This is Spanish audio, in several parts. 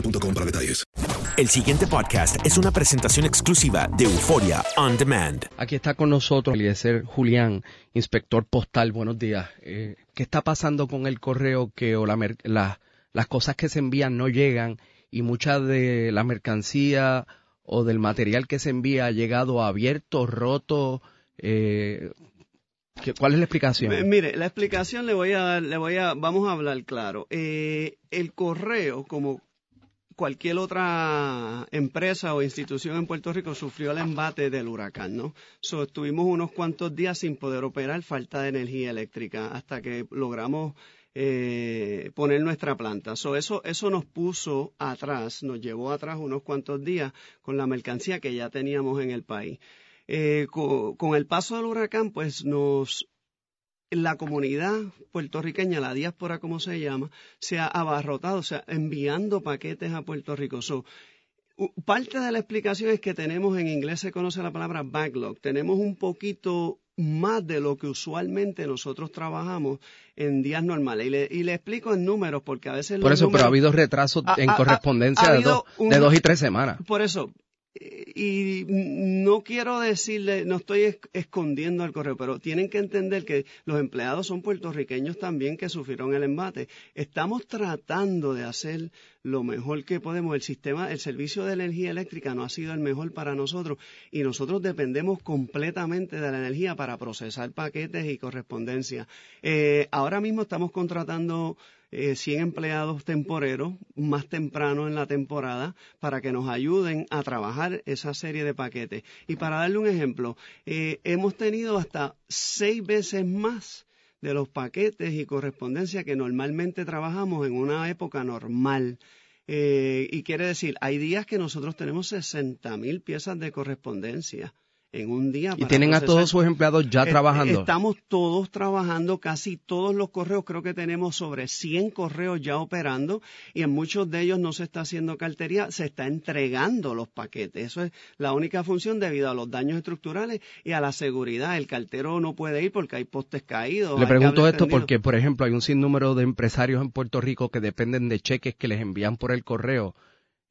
boostmobile.com para detalles. El siguiente podcast es una presentación exclusiva de Euforia On Demand. Aquí está con nosotros Eliezer Julián, inspector postal. Buenos días. Eh, ¿Qué está pasando con el correo que o la las cosas que se envían no llegan y mucha de la mercancía o del material que se envía ha llegado abierto, roto? Eh, ¿qué- ¿Cuál es la explicación? M- Mire, la explicación le voy a dar, le voy a, vamos a hablar claro. Eh, el correo, como cualquier otra empresa o institución en Puerto Rico, sufrió el embate del huracán, ¿no? So, estuvimos unos cuantos días sin poder operar, falta de energía eléctrica, hasta que logramos eh, poner nuestra planta. So, eso, eso nos puso atrás, nos llevó atrás unos cuantos días con la mercancía que ya teníamos en el país. Eh, co- con, el paso del huracán, pues nos la comunidad puertorriqueña, la diáspora como se llama, se ha abarrotado, o sea, enviando paquetes a Puerto Rico. So, parte de la explicación es que tenemos, en inglés se conoce la palabra backlog, tenemos un poquito más de lo que usualmente nosotros trabajamos en días normales. Y le, y le explico en números, porque a veces... Por eso, pero ha habido retrasos Ha- en ha- ha- correspondencia ha de, dos, un- de dos y tres semanas. por eso, y no quiero decirle, no estoy es- escondiendo el correo, pero tienen que entender que los empleados son puertorriqueños también que sufrieron el embate. Estamos tratando de hacer lo mejor que podemos. El sistema, el servicio de energía eléctrica no ha sido el mejor para nosotros y nosotros dependemos completamente de la energía para procesar paquetes y correspondencia. Eh, ahora mismo estamos contratando eh, 100 empleados temporeros más temprano en la temporada para que nos ayuden a trabajar esa serie de paquetes. Y para darle un ejemplo, eh, hemos tenido hasta seis veces más de los paquetes y correspondencia que normalmente trabajamos en una época normal. Eh, y quiere decir, hay días que nosotros tenemos 60 mil piezas de correspondencia en un día. Y tienen a todos sus empleados ya trabajando. Estamos todos trabajando, casi todos los correos, creo que tenemos sobre 100 correos ya operando y en muchos de ellos no se está haciendo cartería, se está entregando los paquetes. Eso es la única función debido a los daños estructurales y a la seguridad. El cartero no puede ir porque hay postes caídos. Le pregunto esto tendidos. porque, por ejemplo, hay un sinnúmero de empresarios en Puerto Rico que dependen de cheques que les envían por el correo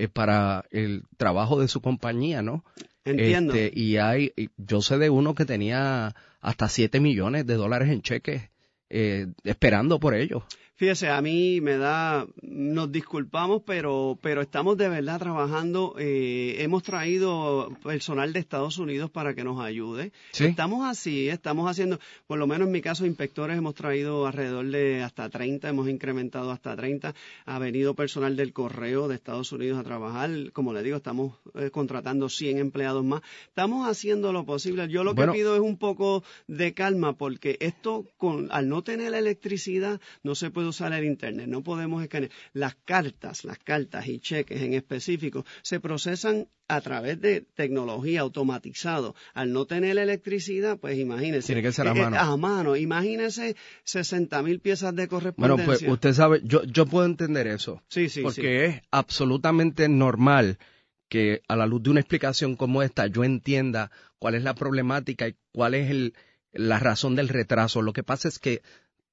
eh, para el trabajo de su compañía, ¿no? Entiendo. Este, y hay, yo sé de uno que tenía hasta 7 millones de dólares en cheques eh, esperando por ellos. Fíjese, a mí me da, nos disculpamos, pero, pero estamos de verdad trabajando. Eh, hemos traído personal de Estados Unidos para que nos ayude. Estamos así, estamos haciendo, por lo menos en mi caso, inspectores hemos traído alrededor de hasta 30, hemos incrementado hasta 30. Ha venido personal del correo de Estados Unidos a trabajar. Como le digo, estamos eh, contratando 100 empleados más. Estamos haciendo lo posible. Yo lo que pido es un poco de calma porque esto, con, al no tener electricidad, no se puede usar el Internet, no podemos escanear. Las cartas, las cartas y cheques en específico se procesan a través de tecnología automatizado. Al no tener electricidad, pues imagínese. Tiene que ser a eh, mano. a mano. Imagínese 60 mil piezas de correspondencia. Bueno, pues usted sabe, yo, yo puedo entender eso. Sí, sí, Porque es absolutamente normal que a la luz de una explicación como esta yo entienda cuál es la problemática y cuál es el, la razón del retraso. Lo que pasa es que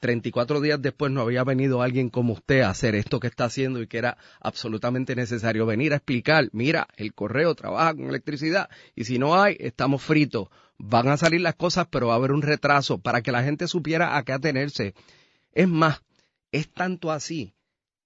34 días después no había venido alguien como usted a hacer esto que está haciendo y que era absolutamente necesario venir a explicar, mira, el correo trabaja con electricidad y si no hay, estamos fritos. Van a salir las cosas, pero va a haber un retraso para que la gente supiera a qué atenerse. Es más, es tanto así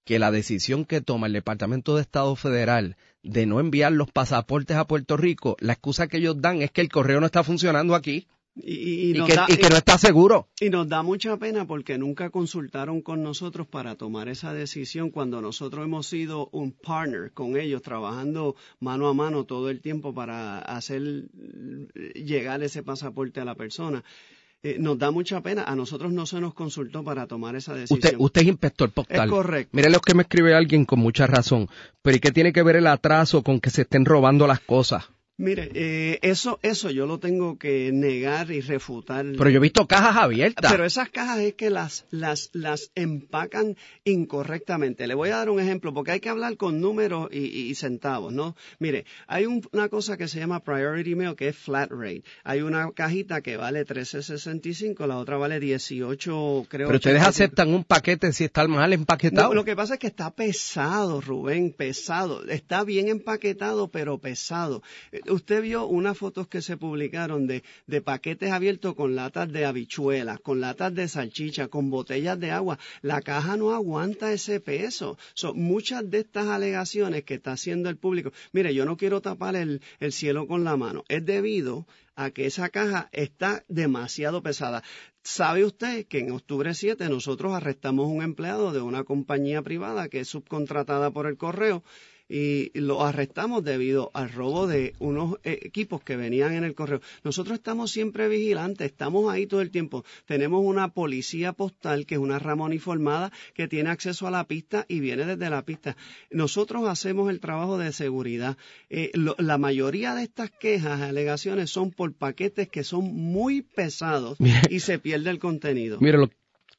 que la decisión que toma el Departamento de Estado Federal de no enviar los pasaportes a Puerto Rico, la excusa que ellos dan es que el correo no está funcionando aquí. Y, que, no está seguro. Y nos da mucha pena porque nunca consultaron con nosotros para tomar esa decisión cuando nosotros hemos sido un partner con ellos, trabajando mano a mano todo el tiempo para hacer llegar ese pasaporte a la persona. Eh, nos da mucha pena. A nosotros no se nos consultó para tomar esa decisión. Usted, usted es inspector postal. Es correcto. Mire lo que me escribe alguien con mucha razón. Pero ¿y qué tiene que ver el atraso con que se estén robando las cosas? Mire, eh, eso, eso yo lo tengo que negar y refutar. Pero yo he visto cajas abiertas. Pero esas cajas es que las, las, las empacan incorrectamente. Le voy a dar un ejemplo, porque hay que hablar con números y, centavos, ¿no? Mire, hay una cosa que se llama Priority Mail, que es flat rate. Hay una cajita que vale 13.65, la otra vale 18, creo. Pero ustedes aceptan un paquete si está mal empaquetado. lo que pasa es que está pesado, Rubén, pesado. Está bien empaquetado, pero pesado usted vio unas fotos que se publicaron de, paquetes abiertos con latas de habichuelas, con latas de salchicha, con botellas de agua. La caja no aguanta ese peso. Son muchas de estas alegaciones que está haciendo el público. Mire, yo no quiero tapar el, el cielo con la mano. Es debido a que esa caja está demasiado pesada. ¿Sabe usted que en octubre 7 nosotros arrestamos un empleado de una compañía privada que es subcontratada por el correo y lo arrestamos debido al robo de unos equipos que venían en el correo. Nosotros estamos siempre vigilantes, estamos ahí todo el tiempo. Tenemos una policía postal que es una rama uniformada que tiene acceso a la pista y viene desde la pista. Nosotros hacemos el trabajo de seguridad. Eh, la mayoría de estas quejas, alegaciones son por paquetes que son muy pesados y se pierde el contenido. Mire lo,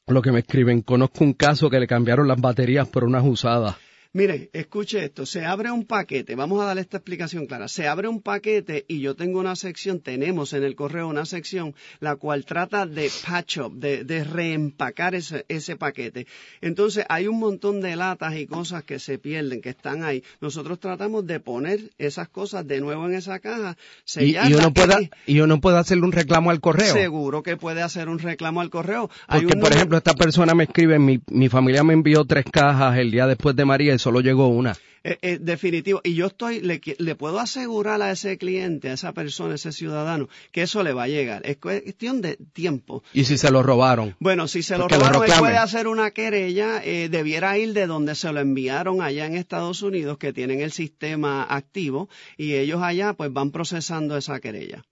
lo que me escriben. Conozco un caso que le cambiaron las baterías por unas usadas. Mire, escuche esto, se abre un paquete, vamos a darle esta explicación clara, se abre un paquete y yo tengo una sección, tenemos en el correo una sección la cual trata de patch up, de, reempacar ese, ese, paquete. Entonces hay un montón de latas y cosas que se pierden, que están ahí. Nosotros tratamos de poner esas cosas de nuevo en esa caja, y, y uno puede y uno puede hacerle un reclamo al correo. Seguro que puede hacer un reclamo al correo. Porque, por ejemplo, esta persona me escribe, mi, mi familia me envió tres cajas el día después de María solo llegó una. Eh, eh, definitivo. Y yo estoy, le, le, puedo asegurar a ese cliente, a esa persona, a ese ciudadano, que eso le va a llegar. Es cuestión de tiempo. ¿Y si se lo robaron? Bueno, si se lo robaron, él puede hacer una querella, eh, debiera ir de donde se lo enviaron allá en Estados Unidos, que tienen el sistema activo, y ellos allá pues van procesando esa querella.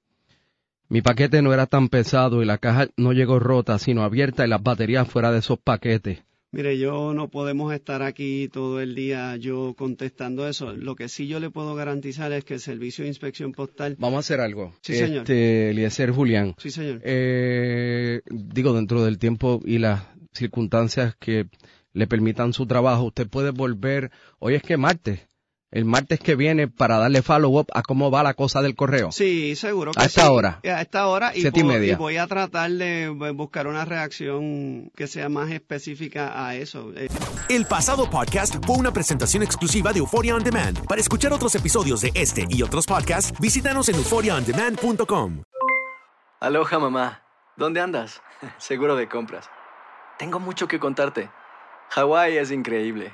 Mi paquete no era tan pesado y la caja no llegó rota, sino abierta y las baterías fuera de esos paquetes. Mire, yo no podemos estar aquí todo el día yo contestando eso. Lo que sí yo le puedo garantizar es que el Servicio de Inspección Postal... Vamos a hacer algo. Sí, señor. Este, Eliezer Julián. Sí, señor. Eh, digo, dentro del tiempo y las circunstancias que le permitan su trabajo, usted puede volver... Hoy es que martes el martes que viene para darle follow-up a cómo va la cosa del correo. Sí, seguro que A esta hora. A esta hora. Y, y, media. y, voy a tratar de buscar una reacción que sea más específica a eso. Eh, El pasado podcast fue una presentación exclusiva de Euphoria On Demand. Para escuchar otros episodios de este y otros podcasts, visítanos en euphoriaondemand.com. Aloha, mamá. ¿Dónde andas? Seguro de compras. Tengo mucho que contarte. Hawái es increíble.